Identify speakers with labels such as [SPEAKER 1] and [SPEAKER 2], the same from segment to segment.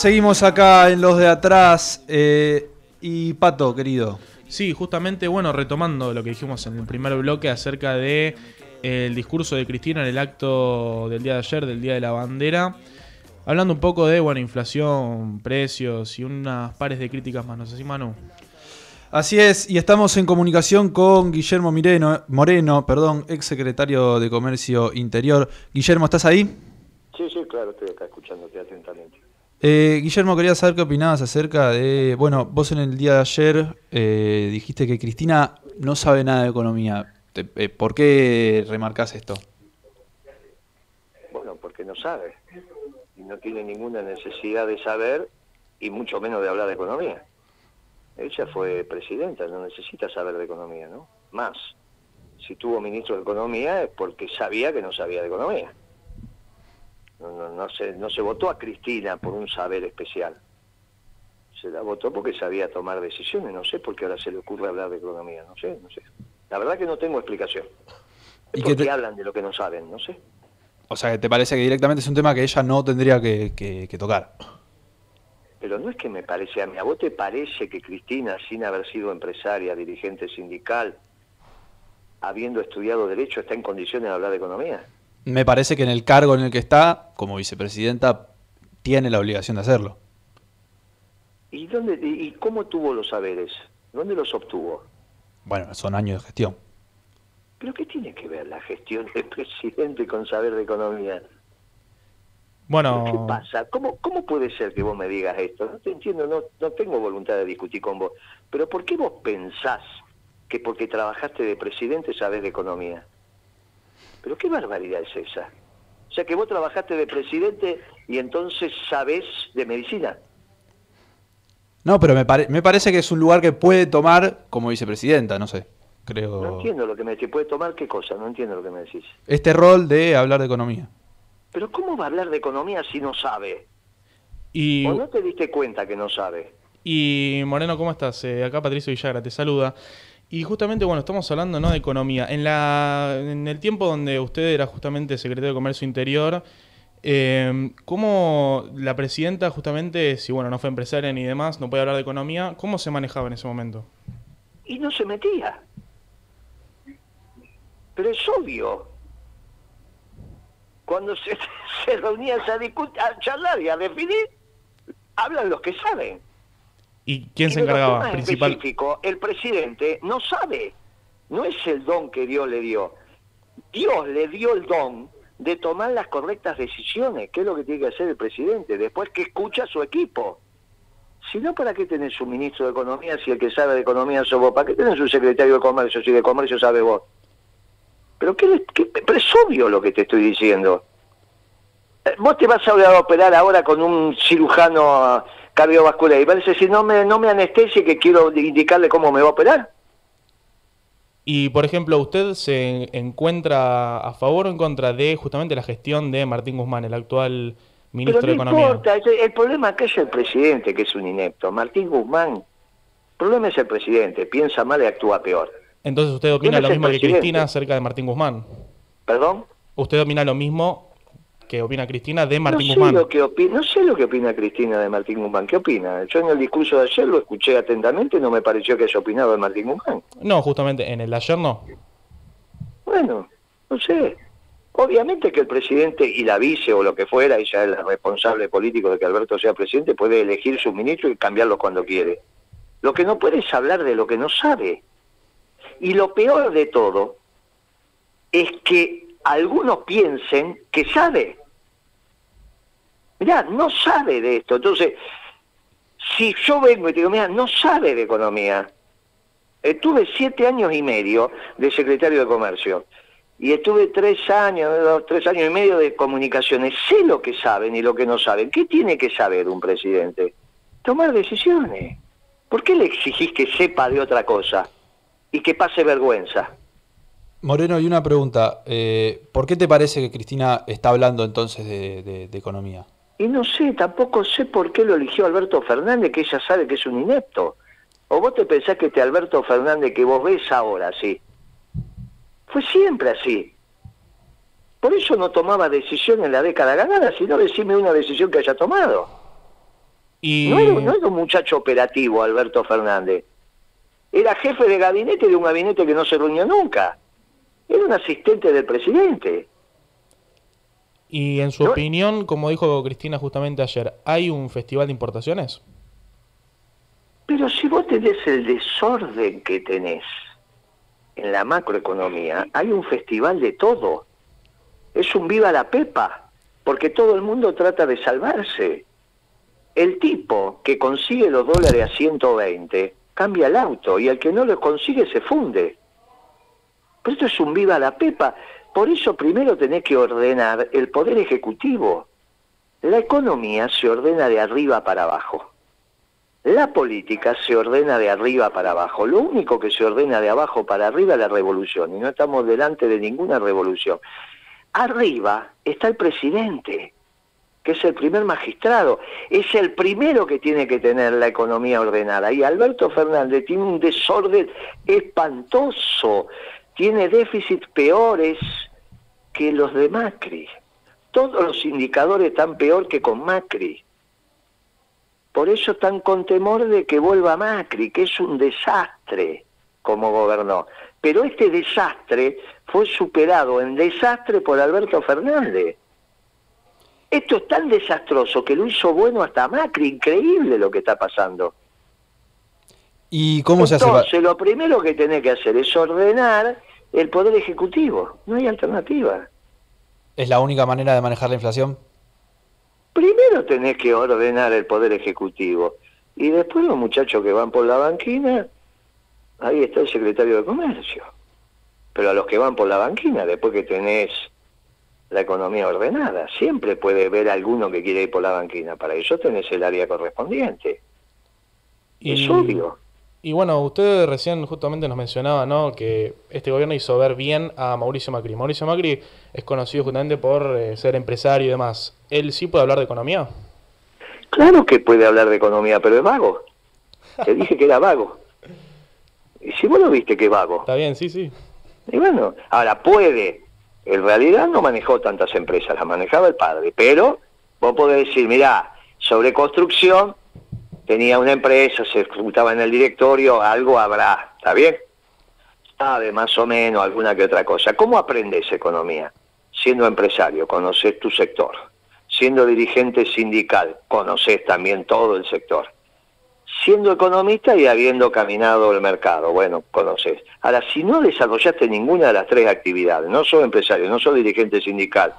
[SPEAKER 1] Seguimos acá en los de atrás. eh, y Pato, querido.
[SPEAKER 2] Sí, justamente, bueno, retomando lo que dijimos en el primer bloque acerca de eh, el discurso de Cristina en el acto del día de ayer, del Día de la Bandera, hablando un poco de, bueno, inflación, precios y unas pares de críticas más, ¿no sé si Manu?
[SPEAKER 1] Así es, y estamos en comunicación con Guillermo Mireno, Moreno, perdón, ex secretario de Comercio Interior. Guillermo, ¿estás ahí?
[SPEAKER 3] Sí, sí, claro, estoy acá escuchándote atentamente.
[SPEAKER 1] Eh, Guillermo, quería saber qué opinabas acerca de. Bueno, vos en el día de ayer eh, dijiste que Cristina no sabe nada de economía. Eh, ¿Por qué remarcás esto?
[SPEAKER 3] Bueno, porque no sabe. Y no tiene ninguna necesidad de saber y mucho menos de hablar de economía. Ella fue presidenta, no necesita saber de economía, ¿no? Más. Si tuvo ministro de Economía es porque sabía que no sabía de economía. No, no, no se, no se votó a Cristina por un saber especial. Se la votó porque sabía tomar decisiones. No sé por qué ahora se le ocurre hablar de economía. No sé, no sé. La verdad que no tengo explicación.
[SPEAKER 1] ¿Y
[SPEAKER 3] ¿Y
[SPEAKER 1] te-
[SPEAKER 3] hablan de lo que no saben? No sé.
[SPEAKER 1] O sea, que ¿te parece que directamente es un tema que ella no tendría que, que- que tocar?
[SPEAKER 3] Pero no es que me parece a mí. ¿A vos te parece que Cristina, sin haber sido empresaria, dirigente sindical, habiendo estudiado Derecho, está en condiciones de hablar de economía?
[SPEAKER 1] Me parece que en el cargo en el que está, como vicepresidenta, tiene la obligación de hacerlo.
[SPEAKER 3] ¿Y, dónde, y, cómo tuvo los saberes? ¿Dónde los obtuvo?
[SPEAKER 1] Bueno, son años de gestión.
[SPEAKER 3] ¿Pero qué tiene que ver la gestión del presidente con saber de economía?
[SPEAKER 2] Bueno,
[SPEAKER 3] ¿Qué pasa? ¿Cómo, ¿Cómo puede ser que vos me digas esto? No te entiendo, no, no tengo voluntad de discutir con vos. Pero ¿por qué vos pensás que porque trabajaste de presidente sabés de economía? ¿Pero qué barbaridad es esa? O sea, que vos trabajaste de presidente y entonces sabés de medicina.
[SPEAKER 1] No, pero me, pare- me parece que es un lugar que puede tomar como vicepresidenta, no sé. Creo.
[SPEAKER 3] No entiendo lo que me decís. ¿Puede tomar qué cosa? No entiendo lo que me decís.
[SPEAKER 1] Este rol de hablar de economía.
[SPEAKER 3] Pero ¿cómo va a hablar de economía si no sabe?
[SPEAKER 2] y,
[SPEAKER 3] ¿O no te diste cuenta que no sabe?
[SPEAKER 2] y Moreno, ¿cómo estás? Eh, acá Patricio Villagra te saluda. Y justamente, bueno, estamos hablando ¿no? de economía. En, la, en el tiempo donde usted era justamente secretario de Comercio Interior, eh, ¿cómo la presidenta justamente, si bueno, no fue empresaria ni demás, no puede hablar de economía, ¿cómo se manejaba en ese momento?
[SPEAKER 3] y no se metía. Pero es obvio. Cuando se, se reunían a, a charlar y a definir, hablan los que saben.
[SPEAKER 2] ¿Y quién
[SPEAKER 3] Y
[SPEAKER 2] se encargaba? Principal.
[SPEAKER 3] específicos, el presidente no sabe. No es el don que Dios le dio. Dios le dio el don de tomar las correctas decisiones, que es lo que tiene que hacer el presidente, después que escucha a su equipo. Si no, ¿para qué tenés un ministro de Economía si el que sabe de Economía sos vos? ¿Para qué tenés un secretario de Comercio si de Comercio sabe vos? Pero, qué, qué- pero es obvio lo que te estoy diciendo. Eh, Vos te vas a operar ahora con un cirujano cardiovascular y vas a decir, no me, no me anestesie que quiero indicarle cómo me va a operar.
[SPEAKER 2] Y, por ejemplo, ¿usted se encuentra a favor o en contra de justamente la gestión de Martín Guzmán, el actual ministro
[SPEAKER 3] Pero
[SPEAKER 2] de
[SPEAKER 3] no
[SPEAKER 2] Economía?
[SPEAKER 3] importa, el, problema acá es el presidente, que es un inepto. Martín Guzmán, el problema es el presidente, piensa mal y actúa peor.
[SPEAKER 2] Entonces, ¿usted opina
[SPEAKER 3] ¿Quién
[SPEAKER 2] lo mismo que? Cristina acerca de Martín Guzmán?
[SPEAKER 3] ¿Perdón?
[SPEAKER 2] ¿Usted opina lo mismo que opina Cristina de Martín
[SPEAKER 3] no sé
[SPEAKER 2] Guzmán?
[SPEAKER 3] Lo que opina, no sé lo que opina Cristina de Martín Guzmán. ¿Qué opina? Yo en el discurso de ayer lo escuché atentamente y no me pareció que haya opinado de Martín Guzmán.
[SPEAKER 2] No, justamente en el de ayer no.
[SPEAKER 3] Bueno, no sé. Obviamente que el presidente y la vice o lo que fuera, ella es la responsable político de que Alberto sea presidente, puede elegir su ministro y cambiarlo cuando quiere. Lo que no puede es hablar de lo que no sabe. Y lo peor de todo es que algunos piensen que sabe. Mirá, no sabe de esto. Entonces, si yo vengo y te digo, mira, no sabe de economía, Estuve siete años y medio de secretario de Comercio y estuve tres años, dos, tres años y medio de comunicaciones. Sé lo que saben y lo que no saben. ¿Qué tiene que saber un presidente? Tomar decisiones. ¿Por qué le exigís que sepa de otra cosa y que pase vergüenza?
[SPEAKER 1] Moreno, y una pregunta. eh, ¿Por qué te parece que Cristina está hablando entonces de, de- de economía?
[SPEAKER 3] Y no sé, tampoco sé por qué lo eligió Alberto Fernández, que ella sabe que es un inepto. ¿O vos te pensás que este Alberto Fernández que vos ves ahora así? Fue siempre así. Por eso no tomaba decisión en la década ganada, sino decime una decisión que haya tomado.
[SPEAKER 2] Y...
[SPEAKER 3] No, era, no era un muchacho operativo, Alberto Fernández. Era jefe de gabinete de un gabinete que no se reunió nunca. Era un asistente del presidente.
[SPEAKER 2] Y en su
[SPEAKER 3] No-
[SPEAKER 2] opinión, como dijo Cristina justamente ayer, ¿hay un festival de importaciones?
[SPEAKER 3] Pero si vos tenés el desorden que tenés en la macroeconomía, hay un festival de todo. Es un viva la pepa, porque todo el mundo trata de salvarse. El tipo que consigue los dólares a 120 cambia el auto y el que no los consigue se funde. Pero esto es un viva la pepa. Por eso primero tenés que ordenar el poder ejecutivo. La economía se ordena de arriba para abajo. La política se ordena de arriba para abajo. Lo único que se ordena de abajo para arriba es la revolución. Y no estamos delante de ninguna revolución. Arriba está el presidente, que es el primer magistrado. Es el primero que tiene que tener la economía ordenada. Y Alberto Fernández tiene un desorden espantoso. Tiene déficits peores que los de Macri. Todos los indicadores están peor que con Macri. Por eso están con temor de que vuelva Macri, que es un desastre como gobernó. Pero este desastre fue superado en desastre por Alberto Fernández. Esto es tan desastroso que lo hizo bueno hasta Macri, increíble lo que está pasando.
[SPEAKER 1] ¿Y cómo se hace?
[SPEAKER 3] Entonces, lo primero que tenés que hacer es ordenar el poder ejecutivo. No hay alternativa.
[SPEAKER 1] ¿Es la única manera de manejar la inflación?
[SPEAKER 3] Primero tenés que ordenar el poder ejecutivo. Y después los muchachos que van por la banquina, ahí está el secretario de Comercio. Pero a los que van por la banquina, después que tenés la economía ordenada, siempre puede haber alguno que quiere ir por la banquina. Para eso tenés el área correspondiente. Es obvio.
[SPEAKER 2] Y bueno, usted recién justamente nos mencionaba, ¿no? Que este gobierno hizo ver bien a Mauricio Macri. Mauricio Macri es conocido justamente por eh, ser empresario y demás. ¿Él sí puede hablar de economía?
[SPEAKER 3] Claro que puede hablar de economía, pero es vago. Te dije que era vago. Y si vos lo viste que es vago.
[SPEAKER 2] Está bien, sí, sí.
[SPEAKER 3] Y bueno, ahora puede. En realidad no manejó tantas empresas, las manejaba el padre. Pero vos podés decir, mirá, sobre construcción tenía una empresa, se ejecutaba en el directorio, algo habrá, ¿está bien? Sabe más o menos alguna que otra cosa. ¿Cómo aprendes economía? Siendo empresario, conoces tu sector. Siendo dirigente sindical, conoces también todo el sector. Siendo economista y habiendo caminado el mercado, bueno, conoces. Ahora, si no desarrollaste ninguna de las tres actividades, no sos empresario, no sos dirigente sindical,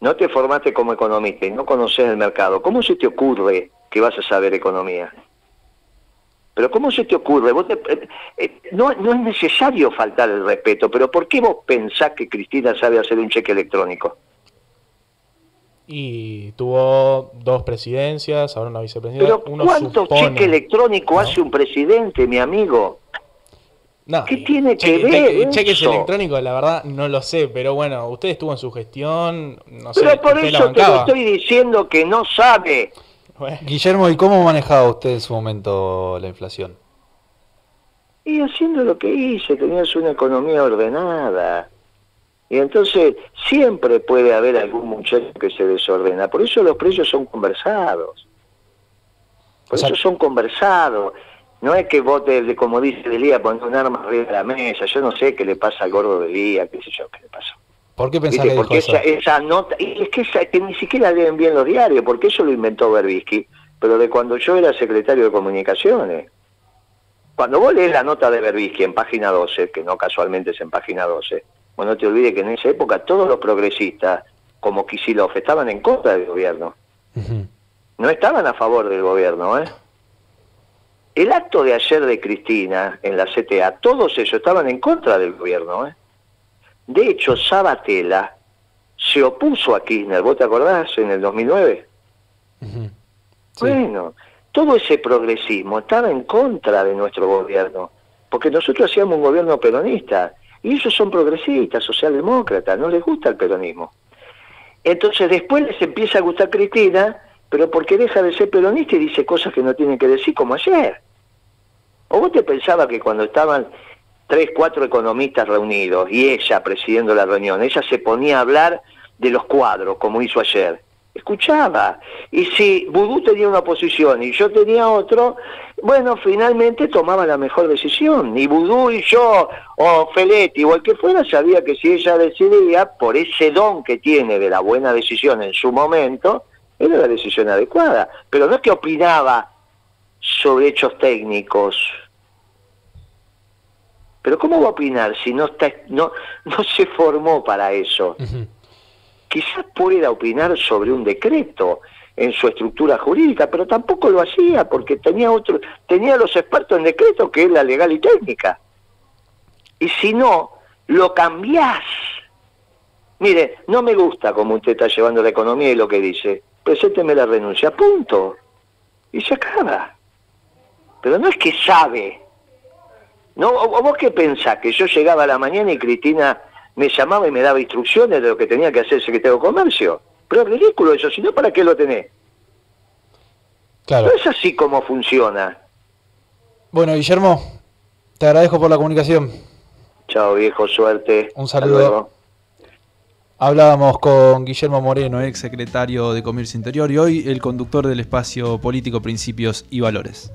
[SPEAKER 3] no te formaste como economista y no conoces el mercado, ¿cómo se te ocurre que vas a saber economía? Pero ¿cómo se te ocurre? Vos te- eh, eh, no, no es necesario faltar el respeto, pero ¿por qué vos pensás que Cristina sabe hacer un cheque electrónico?
[SPEAKER 2] Y tuvo dos presidencias, ahora una vicepresidencia.
[SPEAKER 3] Pero
[SPEAKER 2] Uno
[SPEAKER 3] ¿cuántos
[SPEAKER 2] supone-
[SPEAKER 3] cheques electrónicos
[SPEAKER 2] ¿no?
[SPEAKER 3] hace un presidente, mi amigo?
[SPEAKER 2] No,
[SPEAKER 3] ¿Qué tiene que ver
[SPEAKER 2] cheque- cheques electrónicos, la verdad, no lo sé, pero bueno, usted estuvo en su gestión, no sé,
[SPEAKER 3] Pero por eso te lo estoy diciendo que no sabe.
[SPEAKER 2] Bueno,
[SPEAKER 1] Guillermo, ¿y cómo manejaba usted en su momento la inflación?
[SPEAKER 3] Y haciendo lo que hice, tenías una economía ordenada. Y entonces siempre puede haber algún muchacho que se desordena. Por eso los precios son conversados. Por
[SPEAKER 1] O sea-
[SPEAKER 3] eso son conversados. No es que vos, te, de- como dice Delía, poner un arma arriba de la mesa. Yo no sé qué le pasa al gordo Delía, qué sé yo, qué le pasa.
[SPEAKER 1] ¿Por qué pensás que
[SPEAKER 3] Porque esa, esa nota, y es que, esa- que ni siquiera leen bien los diarios, porque eso lo inventó Berbisky, pero de cuando yo era secretario de comunicaciones. Cuando vos lees la nota de Berbisky en página 12, que no casualmente es en página 12, bueno, no te olvides que en esa época todos los progresistas, como Kisilov, estaban en contra del gobierno. No estaban a favor del gobierno, ¿eh? El acto de ayer de Cristina en la CTA, todos ellos estaban en contra del gobierno, ¿eh? De hecho, Sabatella se opuso a Kirchner, ¿vos te acordás? En el 2009.
[SPEAKER 1] Ujú. Sí.
[SPEAKER 3] Bueno, todo ese progresismo estaba en contra de nuestro gobierno, porque nosotros hacíamos un gobierno peronista, y ellos son progresistas, socialdemócratas, no les gusta el peronismo. Entonces después les empieza a gustar Cristina, pero porque deja de ser peronista y dice cosas que no tienen que decir, como ayer. ¿O vos te pensabas que cuando estaban tres, cuatro economistas reunidos y ella presidiendo la reunión, ella se ponía a hablar de los cuadros, como hizo ayer? escuchaba. Y si Vudú tenía una posición y yo tenía otro, bueno, finalmente tomaba la mejor decisión. Y Vudú y yo, o Feletti, o el que fuera, sabía que si ella decidía, por ese don que tiene de la buena decisión en su momento, era la decisión adecuada. Pero no es que opinaba sobre hechos técnicos. Pero ¿cómo va a opinar si no, está, no, no se formó para eso? quizás pueda opinar sobre un decreto en su estructura jurídica, pero tampoco lo hacía porque tenía otro, tenía los expertos en decreto que es la legal y técnica. Y si no, lo cambiás. Mire, no me gusta cómo usted está llevando la economía y lo que dice. Presénteme la renuncia, punto. Y se acaba. Pero no es que sabe. ¿No? ¿O vos qué pensás? Que yo llegaba a la mañana y Cristina me llamaba y me daba instrucciones de lo que tenía que hacer el secretario de Comercio. Pero es ridículo eso, si no, ¿para qué lo tenés? Claro. No es así como funciona.
[SPEAKER 1] Bueno, Guillermo, te agradezco por la comunicación.
[SPEAKER 3] Chao, viejo, suerte.
[SPEAKER 1] Un saludo. Hablábamos con Guillermo Moreno, ex secretario de Comercio Interior, y hoy el conductor del espacio político Principios y Valores.